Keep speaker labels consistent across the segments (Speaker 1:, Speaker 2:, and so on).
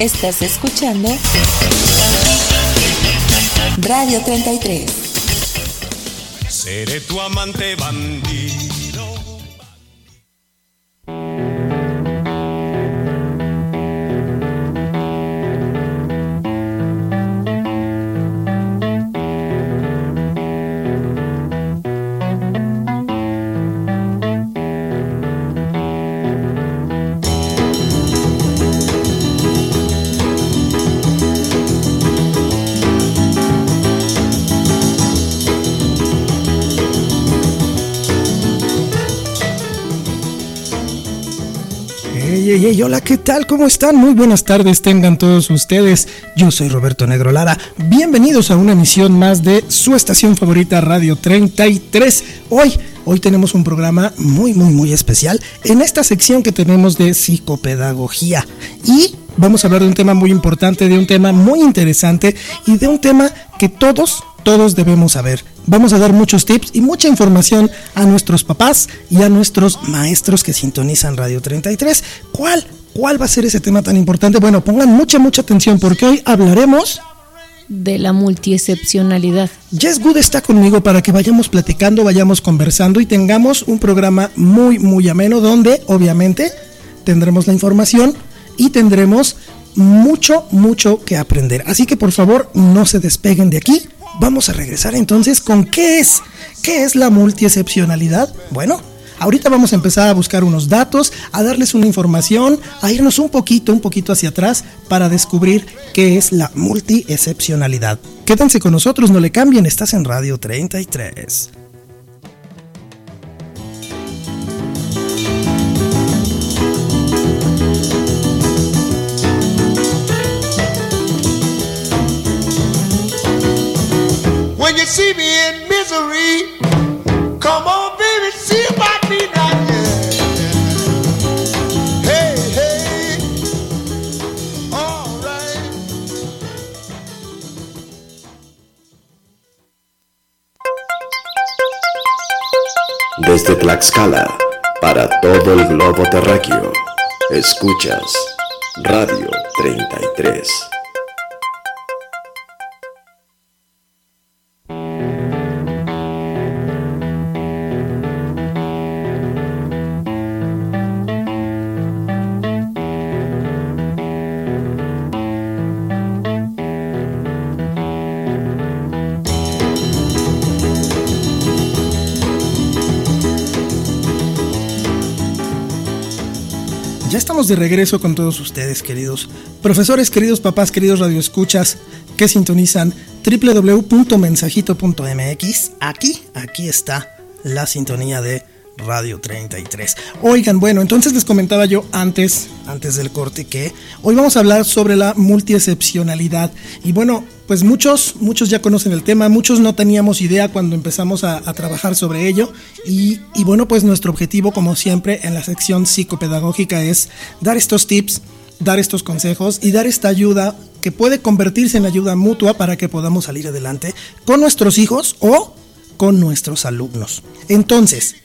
Speaker 1: Estás escuchando Radio 33.
Speaker 2: Seré tu amante bandido.
Speaker 3: Hola, ¿qué tal? ¿Cómo están? Muy buenas tardes, tengan todos ustedes. Yo soy Roberto Negro Lara. Bienvenidos a una emisión más de su estación favorita Radio 33. Hoy, hoy tenemos un programa muy, muy, muy especial en esta sección que tenemos de psicopedagogía. Y vamos a hablar de un tema muy importante, de un tema muy interesante y de un tema que todos, todos debemos saber. Vamos a dar muchos tips y mucha información a nuestros papás y a nuestros maestros que sintonizan Radio 33. ¿Cuál? ¿Cuál va a ser ese tema tan importante? Bueno, pongan mucha, mucha atención porque hoy hablaremos
Speaker 4: de la multiexcepcionalidad.
Speaker 3: Jess Good está conmigo para que vayamos platicando, vayamos conversando y tengamos un programa muy, muy ameno donde obviamente tendremos la información y tendremos mucho, mucho que aprender. Así que por favor no se despeguen de aquí Vamos a regresar entonces con qué es, qué es la multiexcepcionalidad. Bueno, ahorita vamos a empezar a buscar unos datos, a darles una información, a irnos un poquito, un poquito hacia atrás para descubrir qué es la multiexcepcionalidad. Quédense con nosotros, no le cambien, estás en Radio 33. See me in misery, come on, baby, see about me now. Hey, hey, all right.
Speaker 5: Desde Tlaxcala, para todo el globo terráqueo, escuchas Radio 33.
Speaker 3: De regreso con todos ustedes, queridos profesores, queridos papás, queridos radioescuchas que sintonizan www.mensajito.mx. Aquí, aquí está la sintonía de Radio 33. Oigan, bueno, entonces les comentaba yo antes, antes del corte, que hoy vamos a hablar sobre la multiexcepcionalidad. Y bueno, pues muchos, muchos ya conocen el tema, muchos no teníamos idea cuando empezamos a, trabajar sobre ello. Y, y bueno, pues nuestro objetivo, como siempre, en la sección psicopedagógica es dar estos tips, dar estos consejos y dar esta ayuda que puede convertirse en ayuda mutua para que podamos salir adelante con nuestros hijos o con nuestros alumnos. Entonces,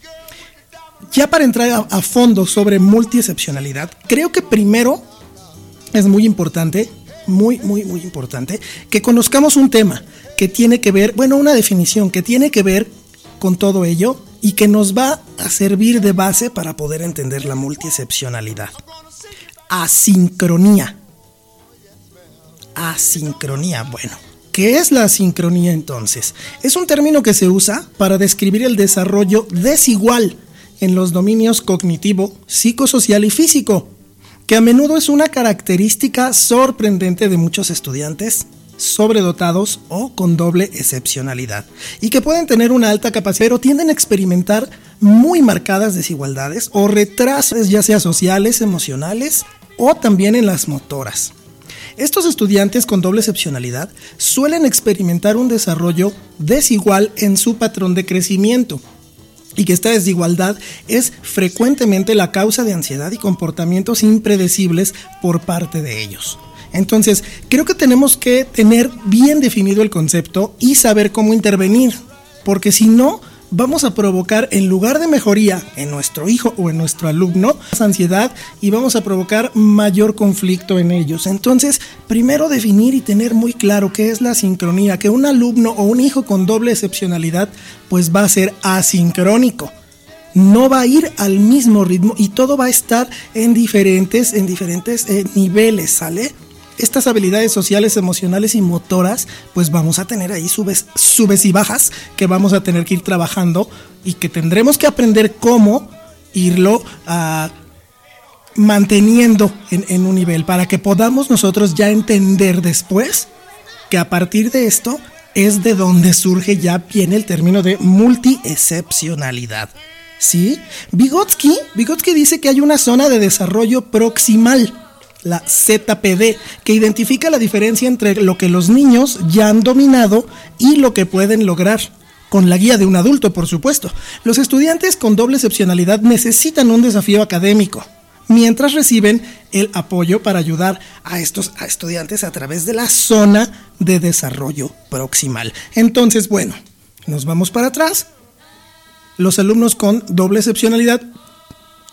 Speaker 3: ya para entrar a, fondo sobre multiexcepcionalidad, creo que primero es muy importante, muy, muy, muy importante, que conozcamos un tema que tiene que ver, bueno, una definición que tiene que ver con todo ello y que nos va a servir de base para poder entender la multiexcepcionalidad. Asincronía. Asincronía, bueno. ¿Qué es la asincronía entonces? Es un término que se usa para describir el desarrollo desigual en los dominios cognitivo, psicosocial y físico, que a menudo es una característica sorprendente de muchos estudiantes sobredotados o con doble excepcionalidad, y que pueden tener una alta capacidad, pero tienden a experimentar muy marcadas desigualdades o retrasos, ya sea sociales, emocionales o también en las motoras. Estos estudiantes con doble excepcionalidad suelen experimentar un desarrollo desigual en su patrón de crecimiento, y que esta desigualdad es frecuentemente la causa de ansiedad y comportamientos impredecibles por parte de ellos. Entonces, creo que tenemos que tener bien definido el concepto y saber cómo intervenir, porque si no, vamos a provocar, en lugar de mejoría en nuestro hijo o en nuestro alumno, más ansiedad y vamos a provocar mayor conflicto en ellos. Entonces, primero definir y tener muy claro qué es la sincronía, que un alumno o un hijo con doble excepcionalidad pues va a ser asincrónico no va a ir al mismo ritmo y todo va a estar en diferentes, en diferentes eh, niveles, ¿sale? Estas habilidades sociales, emocionales y motoras, pues vamos a tener ahí subes, subes y bajas que vamos a tener que ir trabajando y que tendremos que aprender cómo irlo a manteniendo en, en, un nivel para que podamos nosotros ya entender después que a partir de esto es de donde surge ya viene el término de multiexcepcionalidad. ¿Sí? Vygotsky, Vygotsky dice que hay una zona de desarrollo proximal, la ZPD, que identifica la diferencia entre lo que los niños ya han dominado y lo que pueden lograr con la guía de un adulto, por supuesto. Los estudiantes con doble excepcionalidad necesitan un desafío académico, mientras reciben el apoyo para ayudar a estos estudiantes a través de la zona de desarrollo proximal. Entonces, bueno, nos vamos para atrás los alumnos con doble excepcionalidad,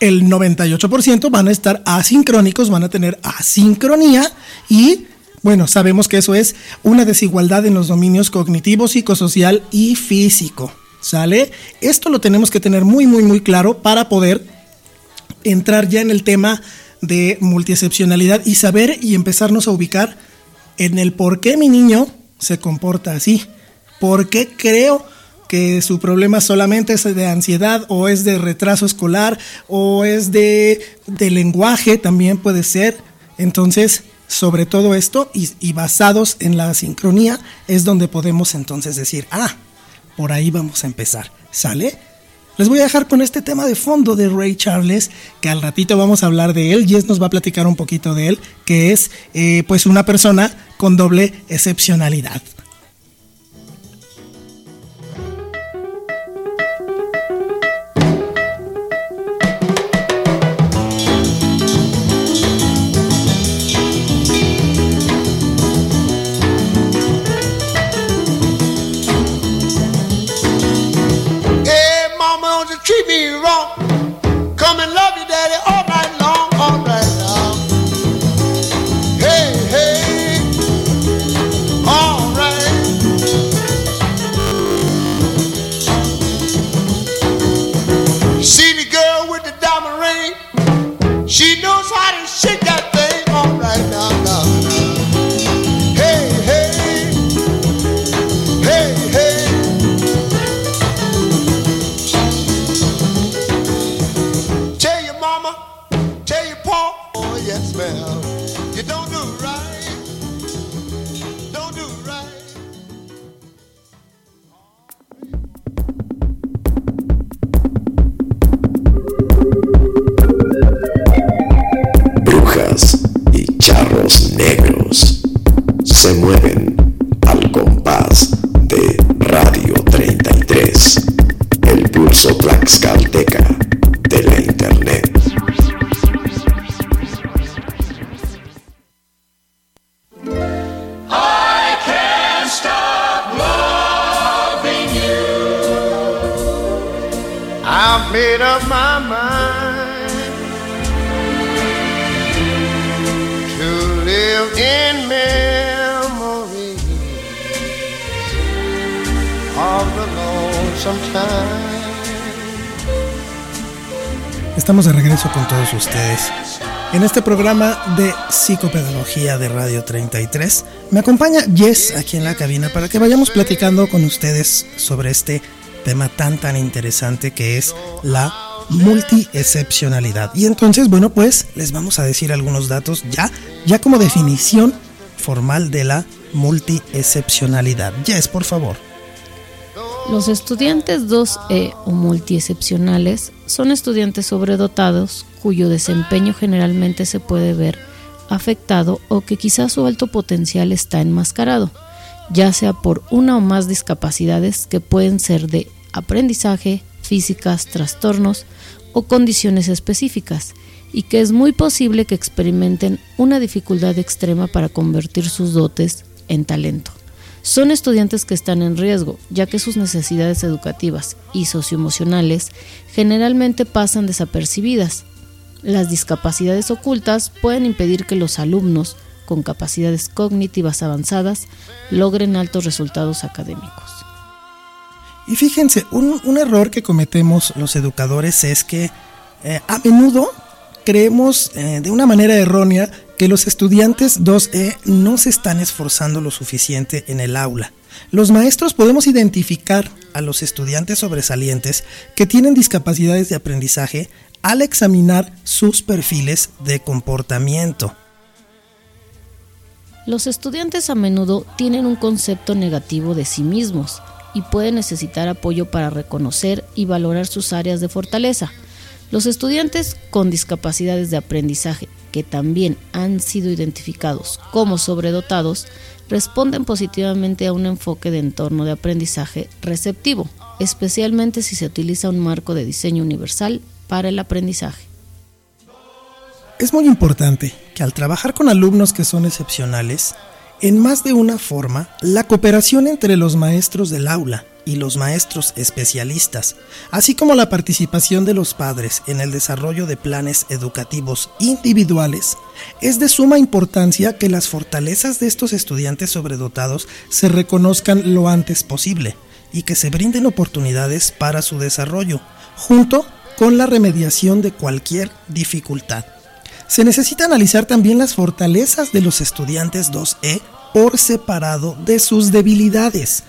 Speaker 3: el 98% van a estar asincrónicos, van a tener asincronía y bueno, sabemos que eso es una desigualdad en los dominios cognitivo, psicosocial y físico. ¿Sale? Esto lo tenemos que tener muy, muy, muy claro para poder entrar ya en el tema de multiexcepcionalidad y saber y empezarnos a ubicar en el por qué mi niño se comporta así. ¿Por qué creo que su problema solamente es de ansiedad o es de retraso escolar o es de, lenguaje, también puede ser. Entonces, sobre todo esto y, basados en la sincronía es donde podemos entonces decir, ah, por ahí vamos a empezar. ¿Sale? Les voy a dejar con este tema de fondo de Ray Charles, que al ratito vamos a hablar de él. Jess nos va a platicar un poquito de él, que es eh, pues una persona con doble excepcionalidad. Estamos de regreso con todos ustedes. En este programa de psicopedagogía de Radio 33 me acompaña Jess aquí en la cabina para que vayamos platicando con ustedes sobre este tema tan tan interesante que es la multiexcepcionalidad. Y entonces, bueno, pues les vamos a decir algunos datos ya, ya como definición formal de la multiexcepcionalidad. Jess, por favor.
Speaker 4: Los estudiantes 2E o multiexcepcionales son estudiantes sobredotados cuyo desempeño generalmente se puede ver afectado o que quizás su alto potencial está enmascarado, ya sea por una o más discapacidades que pueden ser de aprendizaje, físicas, trastornos o condiciones específicas, y que es muy posible que experimenten una dificultad extrema para convertir sus dotes en talento. Son estudiantes que están en riesgo, ya que sus necesidades educativas y socioemocionales generalmente pasan desapercibidas. Las discapacidades ocultas pueden impedir que los alumnos con capacidades cognitivas avanzadas logren altos resultados académicos.
Speaker 3: Y fíjense, un, error que cometemos los educadores es que eh, a menudo creemos eh, de una manera errónea que los estudiantes 2E no se están esforzando lo suficiente en el aula. Los maestros podemos identificar a los estudiantes sobresalientes que tienen discapacidades de aprendizaje al examinar sus perfiles de comportamiento.
Speaker 4: Los estudiantes a menudo tienen un concepto negativo de sí mismos y pueden necesitar apoyo para reconocer y valorar sus áreas de fortaleza. Los estudiantes con discapacidades de aprendizaje que también han sido identificados como sobredotados responden positivamente a un enfoque de entorno de aprendizaje receptivo, especialmente si se utiliza un marco de diseño universal para el aprendizaje.
Speaker 3: Es muy importante que al trabajar con alumnos que son excepcionales, en más de una forma, la cooperación entre los maestros del aula y los maestros especialistas, así como la participación de los padres en el desarrollo de planes educativos individuales, es de suma importancia que las fortalezas de estos estudiantes sobredotados se reconozcan lo antes posible y que se brinden oportunidades para su desarrollo, junto con la remediación de cualquier dificultad. Se necesita analizar también las fortalezas de los estudiantes 2E por separado de sus debilidades,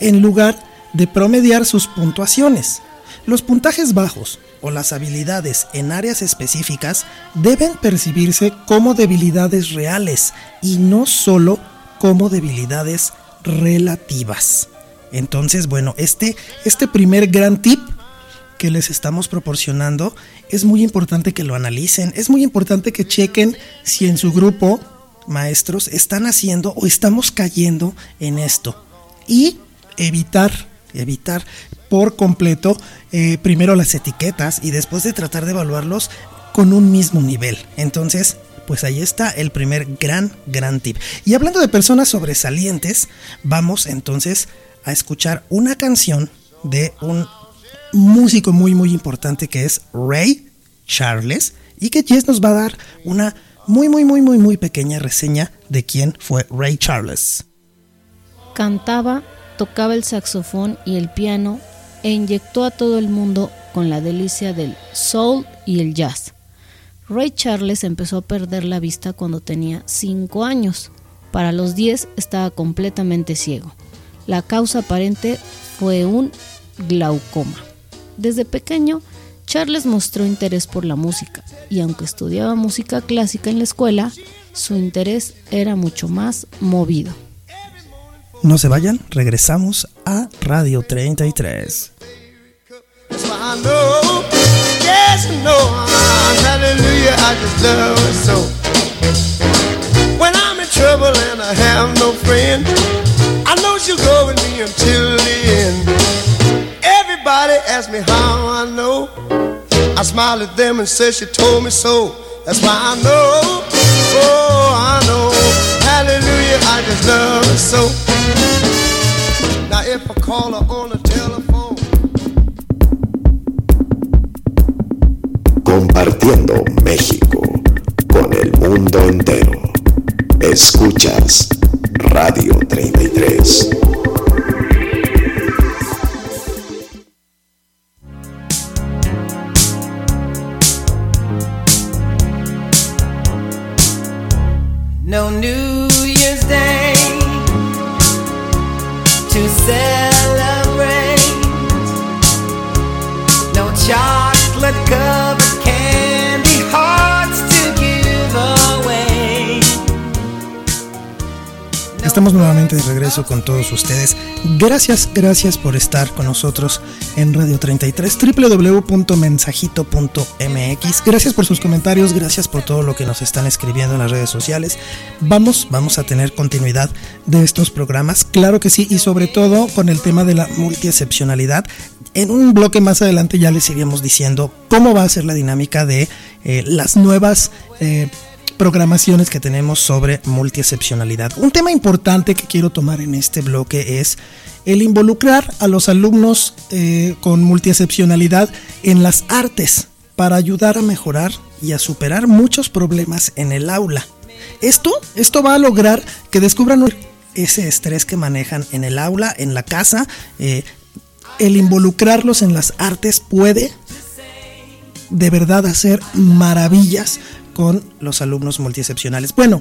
Speaker 3: en lugar de promediar sus puntuaciones. Los puntajes bajos o las habilidades en áreas específicas deben percibirse como debilidades reales y no solo como debilidades relativas. Entonces, bueno, este, este primer gran tip que les estamos proporcionando, es muy importante que lo analicen, es muy importante que chequen si en su grupo maestros están haciendo o estamos cayendo en esto y evitar, evitar por completo eh, primero las etiquetas y después de tratar de evaluarlos con un mismo nivel. Entonces, pues ahí está el primer gran, gran tip. Y hablando de personas sobresalientes, vamos entonces a escuchar una canción de un músico muy muy importante que es Ray Charles y que Jess nos va a dar una muy muy muy muy muy pequeña reseña de quién fue Ray Charles.
Speaker 4: Cantaba, tocaba el saxofón y el piano e inyectó a todo el mundo con la delicia del soul y el jazz. Ray Charles empezó a perder la vista cuando tenía 5 años. Para los 10 estaba completamente ciego. La causa aparente fue un glaucoma. Desde pequeño, Charles mostró interés por la música y aunque estudiaba música clásica en la escuela, su interés era mucho más movido.
Speaker 3: No se vayan, regresamos a Radio 33.
Speaker 6: Everybody ask me how I know. I smile at them and say she told me so. That's why I know. Oh, I know. Hallelujah, I just love her so. Now if I call her on the telephone.
Speaker 5: Compartiendo México con el mundo entero. Escuchas Radio 33.
Speaker 7: No New
Speaker 3: Estamos nuevamente de regreso con todos ustedes. Gracias, gracias por estar con nosotros en Radio 33, www.mensajito.mx. Gracias por sus comentarios, gracias por todo lo que nos están escribiendo en las redes sociales. Vamos, vamos a tener continuidad de estos programas, claro que sí, y sobre todo con el tema de la multiexcepcionalidad. En un bloque más adelante ya les iríamos diciendo cómo va a ser la dinámica de eh, las nuevas... Eh, programaciones que tenemos sobre multiexcepcionalidad. Un tema importante que quiero tomar en este bloque es el involucrar a los alumnos eh, con multiexcepcionalidad en las artes para ayudar a mejorar y a superar muchos problemas en el aula. Esto, esto va a lograr que descubran ese estrés que manejan en el aula, en la casa. Eh, el involucrarlos en las artes puede de verdad hacer maravillas con los alumnos multiexcepcionales. Bueno,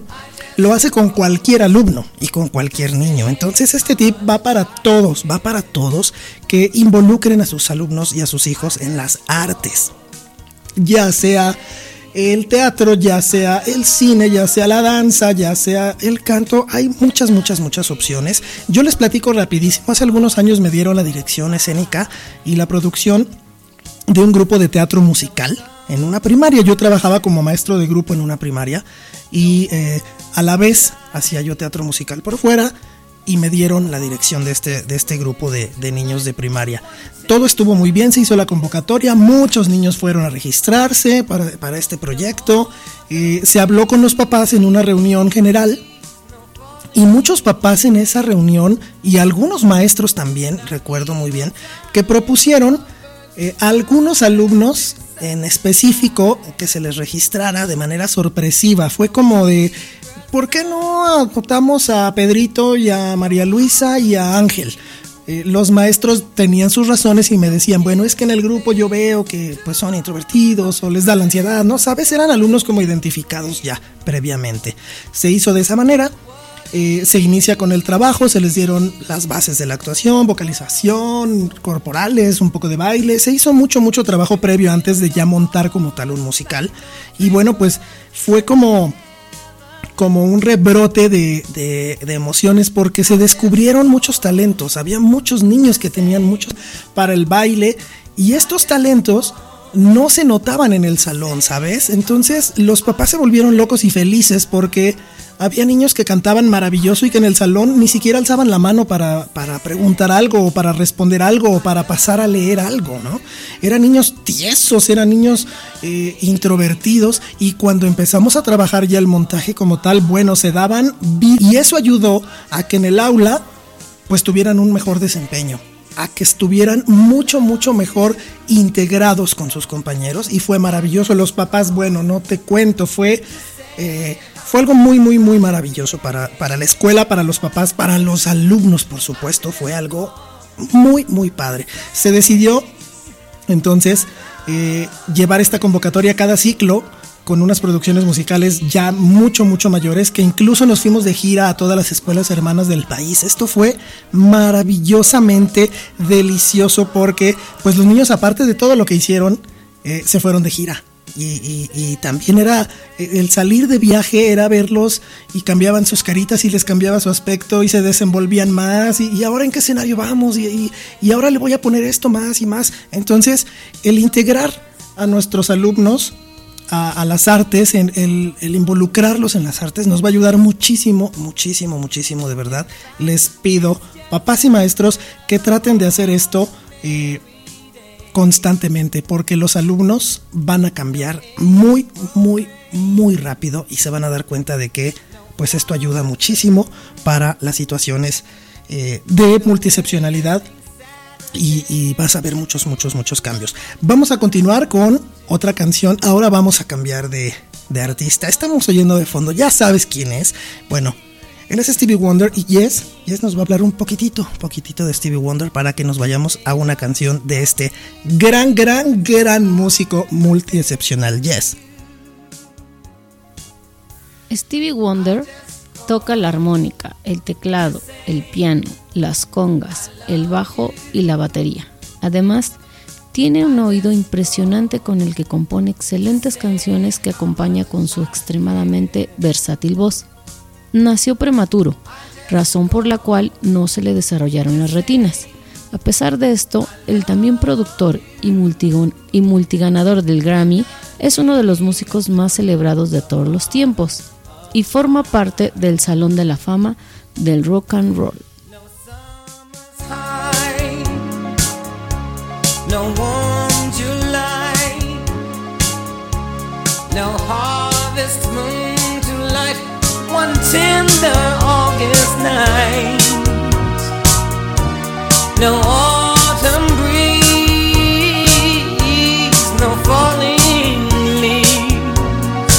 Speaker 3: lo hace con cualquier alumno y con cualquier niño. Entonces este tip va para todos, va para todos que involucren a sus alumnos y a sus hijos en las artes. Ya sea el teatro, ya sea el cine, ya sea la danza, ya sea el canto, hay muchas, muchas, muchas opciones. Yo les platico rapidísimo, hace algunos años me dieron la dirección escénica y la producción de un grupo de teatro musical en una primaria. Yo trabajaba como maestro de grupo en una primaria y eh, a la vez hacía yo teatro musical por fuera y me dieron la dirección de este, de este grupo de, niños de primaria. Todo estuvo muy bien, se hizo la convocatoria, muchos niños fueron a registrarse para, este proyecto, eh, se habló con los papás en una reunión general y muchos papás en esa reunión y algunos maestros también, recuerdo muy bien, que propusieron eh, a algunos alumnos en específico que se les registrara de manera sorpresiva. Fue como de, ¿por qué no adoptamos a Pedrito y a María Luisa y a Ángel? Eh, los maestros tenían sus razones y me decían, bueno, es que en el grupo yo veo que pues son introvertidos o les da la ansiedad, ¿no? Sabes, eran alumnos como identificados ya previamente. Se hizo de esa manera eh, se inicia con el trabajo, se les dieron las bases de la actuación, vocalización, corporales, un poco de baile, se hizo mucho, mucho trabajo previo antes de ya montar como tal un musical. Y bueno, pues fue como como un rebrote de, de, emociones porque se descubrieron muchos talentos, había muchos niños que tenían muchos para el baile y estos talentos no se notaban en el salón, ¿sabes? Entonces los papás se volvieron locos y felices porque había niños que cantaban maravilloso y que en el salón ni siquiera alzaban la mano para, preguntar algo o para responder algo o para pasar a leer algo, ¿no? Eran niños tiesos, eran niños eh, introvertidos y cuando empezamos a trabajar ya el montaje como tal, bueno, se daban y eso ayudó a que en el aula pues tuvieran un mejor desempeño a que estuvieran mucho, mucho mejor integrados con sus compañeros y fue maravilloso. Los papás, bueno, no te cuento, fue eh, fue algo muy, muy, muy maravilloso para, para la escuela, para los papás, para los alumnos, por supuesto. Fue algo muy, muy padre. Se decidió entonces eh, llevar esta convocatoria cada ciclo con unas producciones musicales ya mucho, mucho mayores, que incluso nos fuimos de gira a todas las escuelas hermanas del país. Esto fue maravillosamente delicioso porque, pues los niños, aparte de todo lo que hicieron, eh, se fueron de gira. Y, también era el salir de viaje, era verlos y cambiaban sus caritas y les cambiaba su aspecto y se desenvolvían más. Y, ahora en qué escenario vamos y, ahora le voy a poner esto más y más. Entonces, el integrar a nuestros alumnos a, las artes, el, el, involucrarlos en las artes nos va a ayudar muchísimo, muchísimo, muchísimo, de verdad. Les pido, papás y maestros, que traten de hacer esto. Eh, constantemente porque los alumnos van a cambiar muy, muy, muy rápido y se van a dar cuenta de que pues esto ayuda muchísimo para las situaciones eh, de multicepcionalidad y, vas a ver muchos, muchos, muchos cambios. Vamos a continuar con otra canción. Ahora vamos a cambiar de, de artista. Estamos oyendo de fondo, ya sabes quién es. Bueno, él es Stevie Wonder y Yes, Yes nos va a hablar un poquitito, poquitito de Stevie Wonder para que nos vayamos a una canción de este gran, gran, gran músico multi-excepcional. Yes.
Speaker 4: Stevie Wonder toca la armónica, el teclado, el piano, las congas, el bajo y la batería. Además, tiene un oído impresionante con el que compone excelentes canciones que acompaña con su extremadamente versátil voz nació prematuro, razón por la cual no se le desarrollaron las retinas. A pesar de esto, el también productor y, y multiganador del Grammy es uno de los músicos más celebrados de todos los tiempos y forma parte del Salón de la Fama del Rock and Roll.
Speaker 7: No tender August night. No autumn breeze, no falling leaves,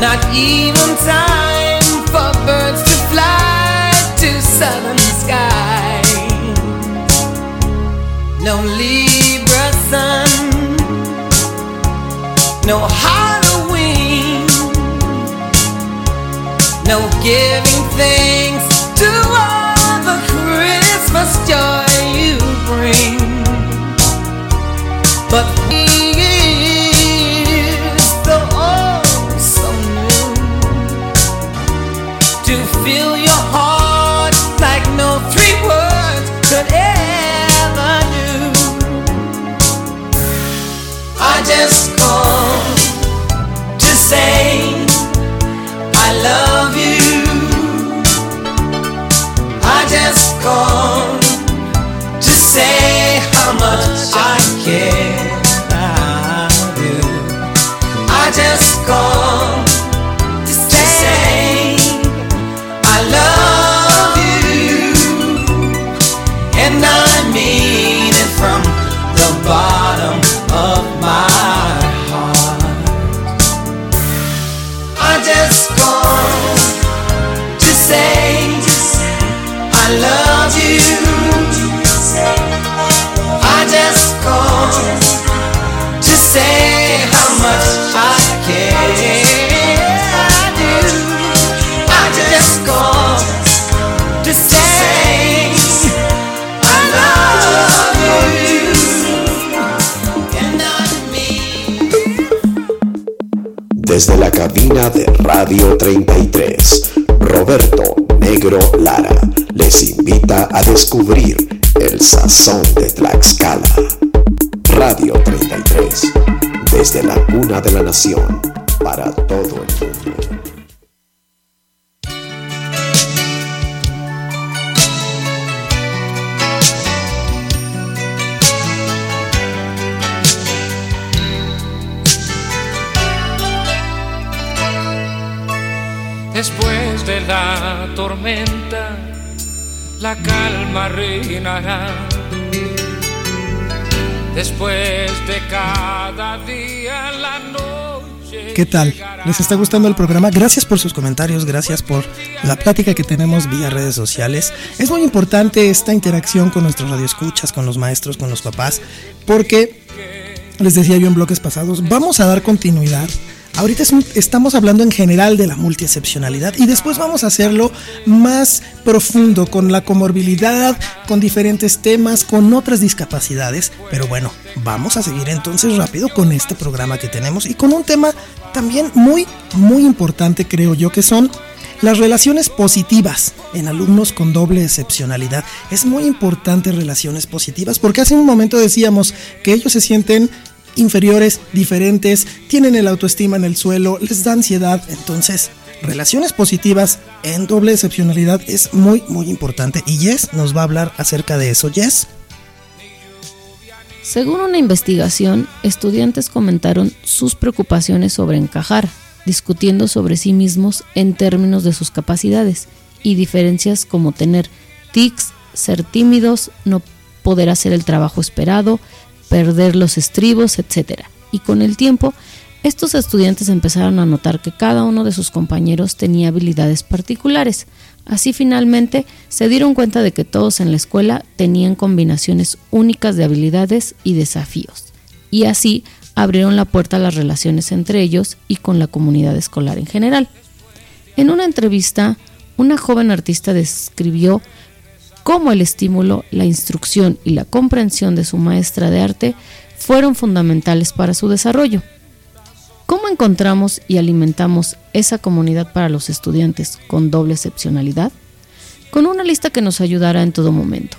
Speaker 7: not even time for birds to fly to southern skies. No Libra sun, no Halloween, no giving thanks
Speaker 5: Desde la cabina de Radio 33, Roberto Negro Lara les invita a descubrir el sazón de Tlaxcala. Radio 33, desde la cuna de la nación, para todo el mundo.
Speaker 8: La tormenta, la calma reinará. Después de cada día, la noche.
Speaker 3: ¿Qué tal? ¿Les está gustando el programa? Gracias por sus comentarios, gracias por la plática que tenemos vía redes sociales. Es muy importante esta interacción con nuestros radioescuchas, con los maestros, con los papás, porque les decía yo en bloques pasados, vamos a dar continuidad. Ahorita estamos hablando en general de la multiexcepcionalidad y después vamos a hacerlo más profundo con la comorbilidad, con diferentes temas, con otras discapacidades. Pero bueno, vamos a seguir entonces rápido con este programa que tenemos y con un tema también muy, muy importante creo yo que son las relaciones positivas en alumnos con doble excepcionalidad. Es muy importante relaciones positivas porque hace un momento decíamos que ellos se sienten inferiores, diferentes, tienen el autoestima en el suelo, les da ansiedad. Entonces, relaciones positivas en doble excepcionalidad es muy, muy importante. Y Jess nos va a hablar acerca de eso. Jess.
Speaker 4: Según una investigación, estudiantes comentaron sus preocupaciones sobre encajar, discutiendo sobre sí mismos en términos de sus capacidades y diferencias como tener tics, ser tímidos, no poder hacer el trabajo esperado, perder los estribos, etc. Y con el tiempo, estos estudiantes empezaron a notar que cada uno de sus compañeros tenía habilidades particulares. Así finalmente se dieron cuenta de que todos en la escuela tenían combinaciones únicas de habilidades y desafíos. Y así abrieron la puerta a las relaciones entre ellos y con la comunidad escolar en general. En una entrevista, una joven artista describió cómo el estímulo, la instrucción y la comprensión de su maestra de arte fueron fundamentales para su desarrollo. ¿Cómo encontramos y alimentamos esa comunidad para los estudiantes con doble excepcionalidad? Con una lista que nos ayudará en todo momento.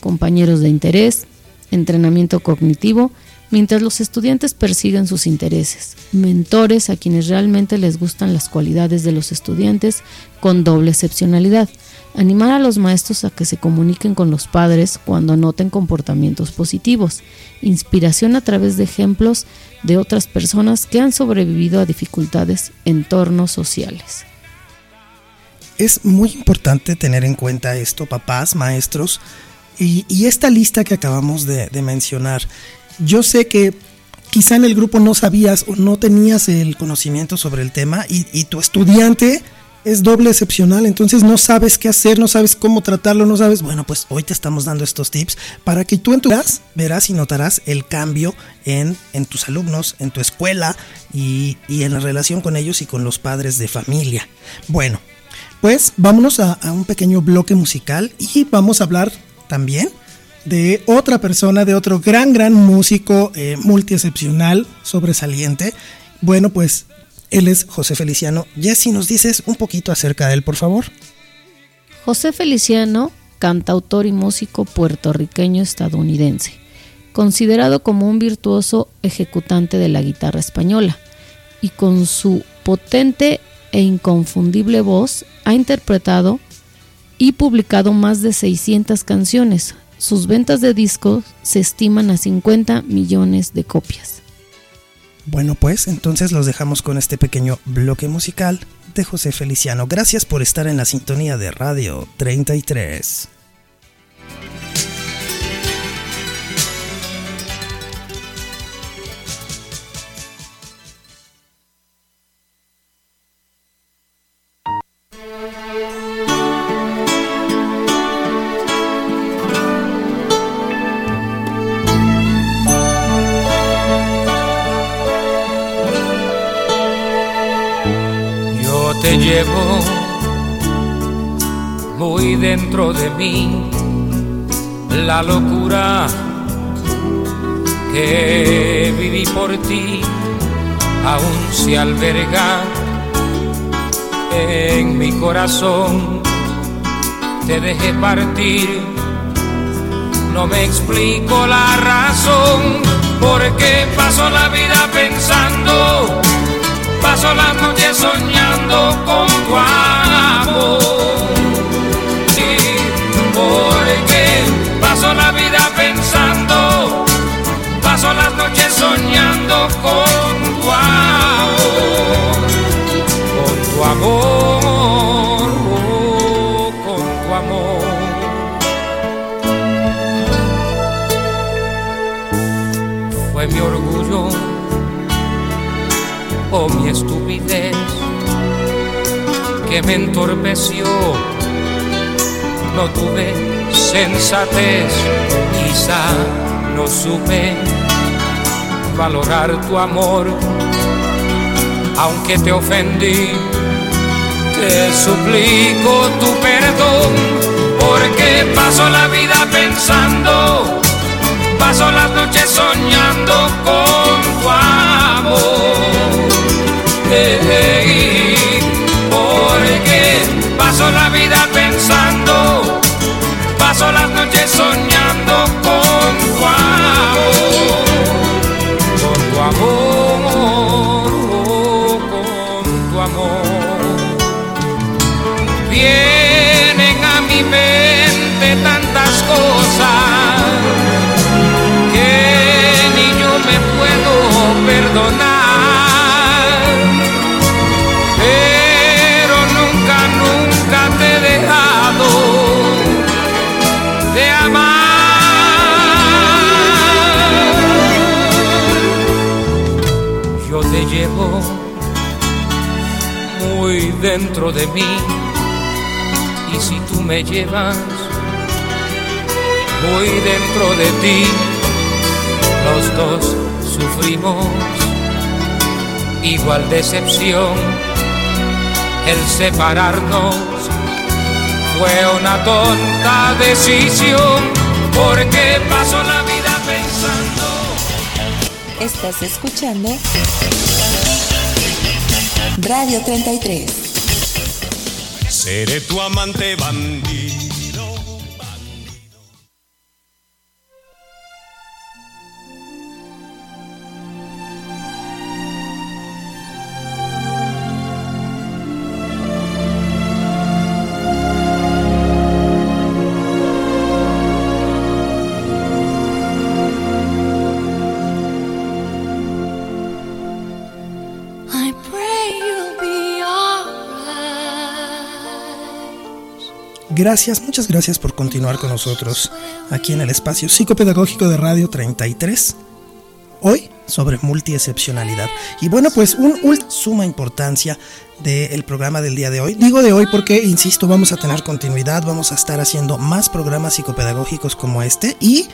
Speaker 4: Compañeros de interés, entrenamiento cognitivo, mientras los estudiantes persiguen sus intereses. Mentores a quienes realmente les gustan las cualidades de los estudiantes con doble excepcionalidad. Animar a los maestros a que se comuniquen con los padres cuando noten comportamientos positivos. Inspiración a través de ejemplos de otras personas que han sobrevivido a dificultades en entornos sociales.
Speaker 3: es muy importante tener en cuenta esto, papás, maestros, y, esta lista que acabamos de, mencionar. Yo sé que quizá en el grupo no sabías o no tenías el conocimiento sobre el tema y tu estudiante es doble excepcional, entonces no sabes qué hacer, no sabes cómo tratarlo, no sabes, bueno, pues hoy te estamos dando estos tips para que tú en tu verás, verás y notarás el cambio en, en tus alumnos, en tu escuela y, y, en la relación con ellos y con los padres de familia. Bueno, pues vámonos a, a un pequeño bloque musical y vamos a hablar también de otra persona, de otro gran, gran músico eh, multiexcepcional, sobresaliente. Bueno, pues él es José Feliciano. Jessy, ¿nos dices un poquito acerca de él, por favor?
Speaker 4: José Feliciano, cantautor y músico puertorriqueño estadounidense, considerado como un virtuoso ejecutante de la guitarra española, y con su potente e inconfundible voz ha interpretado y publicado más de 600 canciones. Sus ventas de discos se estiman a 50 millones de copias.
Speaker 3: Bueno, pues entonces los dejamos con este pequeño bloque musical de José Feliciano. Gracias por estar en la sintonía de Radio 33.
Speaker 8: Llevo muy dentro de mí la locura que viví por ti aún se alberga en mi corazón. Te dejé partir no me explico la razón por qué paso la vida pensando paso las noches soñando con tu amor. Sí, porque paso la vida pensando, paso las noches soñando con tu amor, con tu amor, con tu amor. Fue mi orgullo o mi estupidez que me entorpeció. No tuve sensatez, quizá no supe valorar tu amor, aunque te ofendí. Te suplico tu perdón, porque paso la vida pensando, paso las noches soñando con tu amor porque paso la vida pensando, paso las noches soñando con tu amor, con tu amor, con tu amor. Vienen a mi mente tantas cosas que ni yo me puedo perdonar. Dentro de mí y si tú me llevas muy dentro de ti, los dos sufrimos igual decepción el separarnos fue una tonta decisión porque pasó la vida pensando.
Speaker 1: Estás escuchando Radio 33.
Speaker 2: Seré tu amante bandido.
Speaker 3: Gracias, muchas gracias por continuar con nosotros aquí en el espacio psicopedagógico de Radio 33. Hoy sobre multiexcepcionalidad. Y bueno, pues un suma importancia del programa del día de hoy. Digo de hoy porque, insisto, vamos a tener continuidad, vamos a estar haciendo más programas psicopedagógicos como este y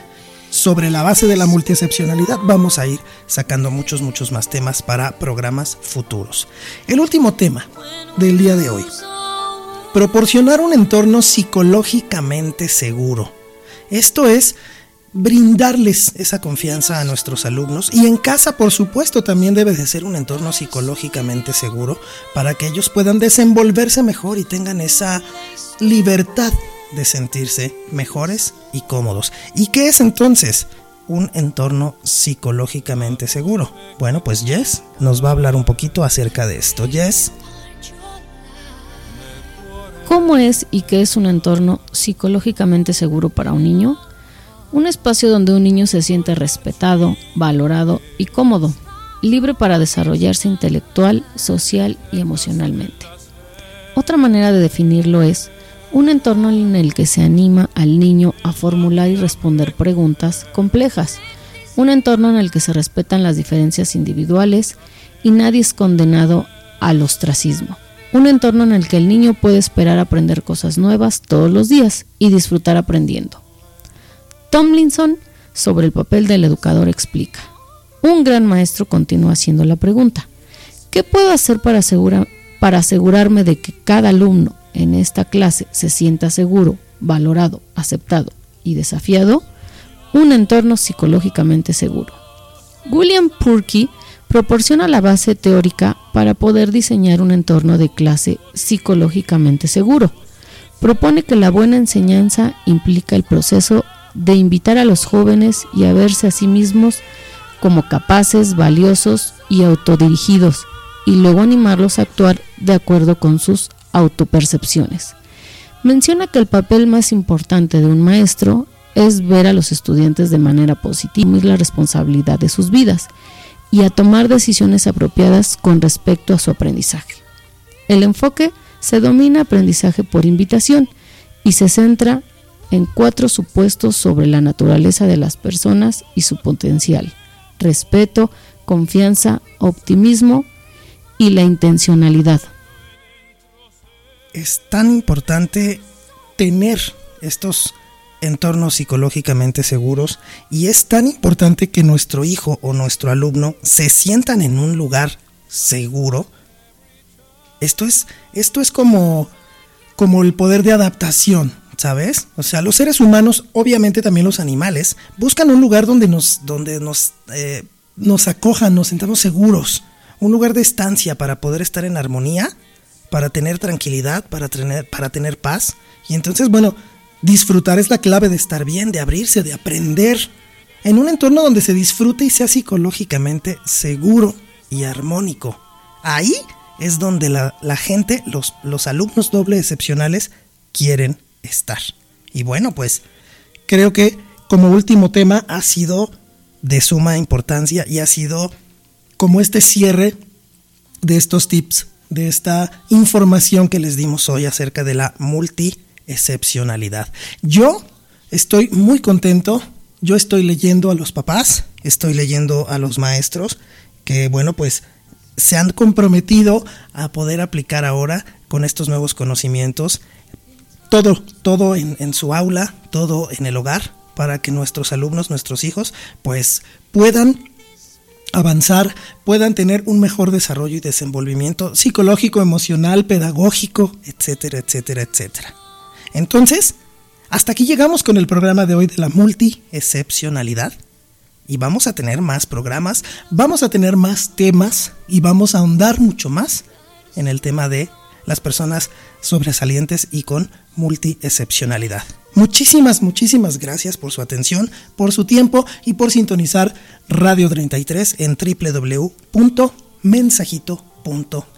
Speaker 3: sobre la base de la multiexcepcionalidad vamos a ir sacando muchos, muchos más temas para programas futuros. El último tema del día de hoy. Proporcionar un entorno psicológicamente seguro. Esto es brindarles esa confianza a nuestros alumnos y en casa por supuesto también debe de ser un entorno psicológicamente seguro para que ellos puedan desenvolverse mejor y tengan esa libertad de sentirse mejores y cómodos. ¿Y qué es entonces un entorno psicológicamente seguro? Bueno, pues Jess nos va a hablar un poquito acerca de esto. Jess.
Speaker 4: ¿Cómo es y qué es un entorno psicológicamente seguro para un niño? Un espacio donde un niño se siente respetado, valorado y cómodo, libre para desarrollarse intelectual, social y emocionalmente. Otra manera de definirlo es un entorno en el que se anima al niño a formular y responder preguntas complejas, un entorno en el que se respetan las diferencias individuales y nadie es condenado al ostracismo, un entorno en el que el niño puede esperar aprender cosas nuevas todos los días y disfrutar aprendiendo. Tomlinson, sobre el papel del educador, explica. Un gran maestro continúa haciendo la pregunta. ¿Qué puedo hacer para, para asegurarme de que cada alumno en esta clase se sienta seguro, valorado, aceptado y desafiado? Un entorno psicológicamente seguro. William Purkey proporciona la base teórica para poder diseñar un entorno de clase psicológicamente seguro. Propone que la buena enseñanza implica el proceso de invitar a los jóvenes y a verse a sí mismos como capaces, valiosos y autodirigidos, y luego animarlos a actuar de acuerdo con sus autopercepciones. Menciona que el papel más importante de un maestro es ver a los estudiantes de manera positiva y la responsabilidad de sus vidas y a tomar decisiones apropiadas con respecto a su aprendizaje. El enfoque se domina aprendizaje por invitación y se centra en cuatro supuestos sobre la naturaleza de las personas y su potencial. Respeto, confianza, optimismo y la intencionalidad.
Speaker 3: Es tan importante tener estos entornos psicológicamente seguros y es tan importante que nuestro hijo o nuestro alumno se sientan en un lugar seguro. Esto es, esto es como, como el poder de adaptación. ¿sabes? O sea, los seres humanos, obviamente también los animales, buscan un lugar donde nos, donde nos, eh, nos acojan, nos sentamos seguros, un lugar de estancia para poder estar en armonía, para tener tranquilidad, para tener, para tener paz. Y entonces, bueno, disfrutar es la clave de estar bien, de abrirse, de aprender, en un entorno donde se disfrute y sea psicológicamente seguro y armónico. Ahí es donde la, gente, los, los alumnos doble excepcionales, quieren estar. Y bueno, pues creo que como último tema ha sido de suma importancia y ha sido como este cierre de estos tips, de esta información que les dimos hoy acerca de la multi-excepcionalidad. Yo estoy muy contento, yo estoy leyendo a los papás, estoy leyendo a los maestros, que bueno, pues se han comprometido a poder aplicar ahora con estos nuevos conocimientos todo, todo en, su aula, todo en el hogar, para que nuestros alumnos, nuestros hijos, pues puedan avanzar, puedan tener un mejor desarrollo y desenvolvimiento psicológico, emocional, pedagógico, etcétera, etcétera, etcétera. Entonces, hasta aquí llegamos con el programa de hoy de la multi-excepcionalidad. Y vamos a tener más programas, vamos a tener más temas y vamos a ahondar mucho más en el tema de las personas sobresalientes y con multi-excepcionalidad. Muchísimas, muchísimas gracias por su atención, por su tiempo y por sintonizar Radio 33 en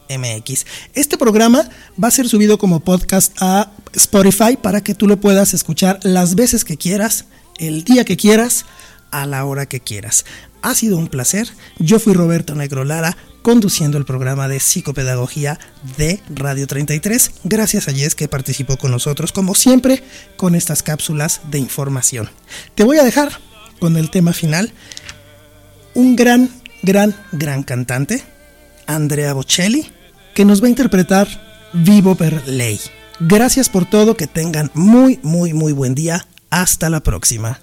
Speaker 3: www.mensajito.mx. Este programa va a ser subido como podcast a Spotify para que tú lo puedas escuchar las veces que quieras, el día que quieras, a la hora que quieras. ha sido un placer. Yo fui Roberto Negro Lara, conduciendo el programa de psicopedagogía de Radio 33. Gracias a Jess que participó con nosotros, como siempre, con estas cápsulas de información. Te voy a dejar con el tema final. Un gran, gran, gran cantante, Andrea Bocelli, que nos va a interpretar Vivo per Ley. Gracias por todo, que tengan muy, muy, muy buen día. Hasta la próxima.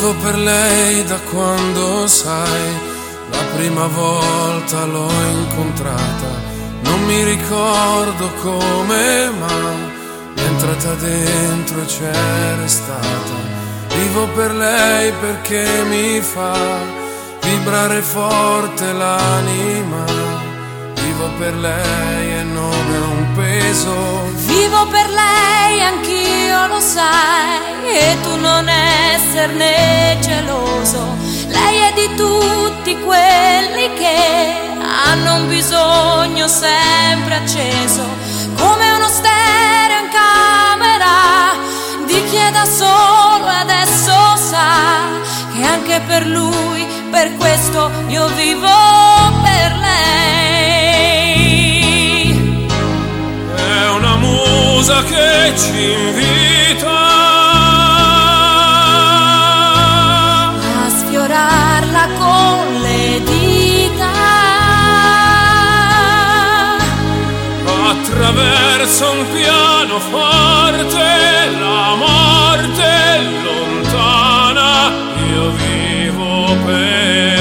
Speaker 9: Vivo per lei da quando sai, la prima volta l'ho incontrata, non mi ricordo come, ma è entrata dentro e c'è restata. Vivo per lei perché mi fa vibrare forte l'anima. Vivo per lei e non è un peso.
Speaker 10: Vivo per lei, anch'io lo sai, e tu non esserne geloso. Lei è di tutti quelli che hanno un bisogno sempre acceso, come uno stereo in camera di chi è da solo adesso sa che anche per lui, per questo io vivo per lei.
Speaker 9: Musa che ci invita
Speaker 10: a sfiorarla con le dita.
Speaker 9: attraverso un pianoforte la morte lontana io vivo per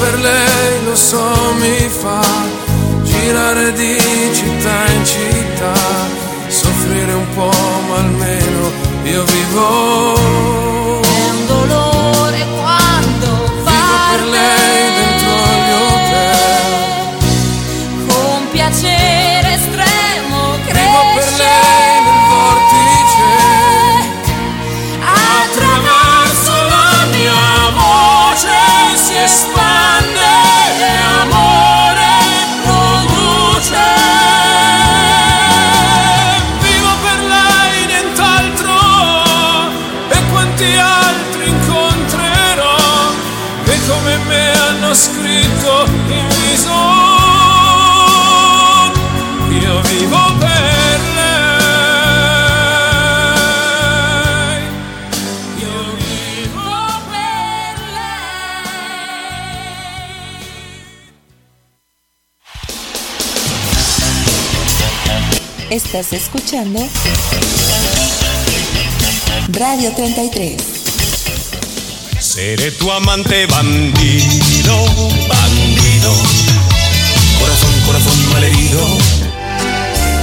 Speaker 10: per lei
Speaker 9: lo so mi fa girare di città in città soffrire un po' ma almeno io vivo
Speaker 1: Estás escuchando Radio 33.
Speaker 2: Seré tu amante bandido, bandido. Corazón, corazón malherido.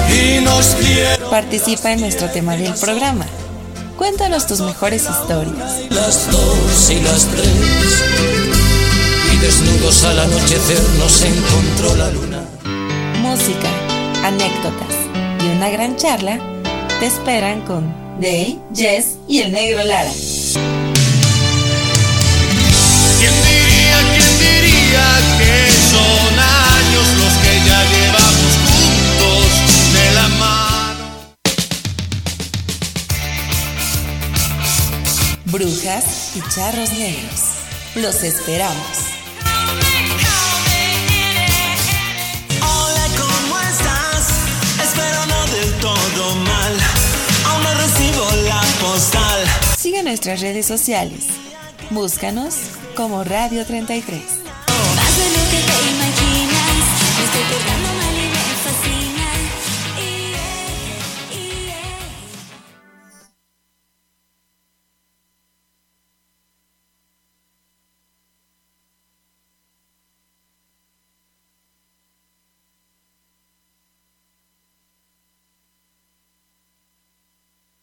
Speaker 2: Y nos quiero
Speaker 1: Participa en nuestro tema del programa. Cuéntanos tus mejores historias.
Speaker 11: las dos y las tres. Y desnudos al anochecer nos encontró la luna.
Speaker 1: Música, anécdotas y una gran charla te esperan con Day, Jess y el negro Lara.
Speaker 6: ¿Quién diría, quién diría que son años los que ya llevamos juntos de la mano?
Speaker 1: Brujas y charros negros. Los esperamos.
Speaker 12: Recibo la postal.
Speaker 1: Sigue nuestras redes sociales. Búscanos como Radio 33.
Speaker 10: Más de lo que te imaginas,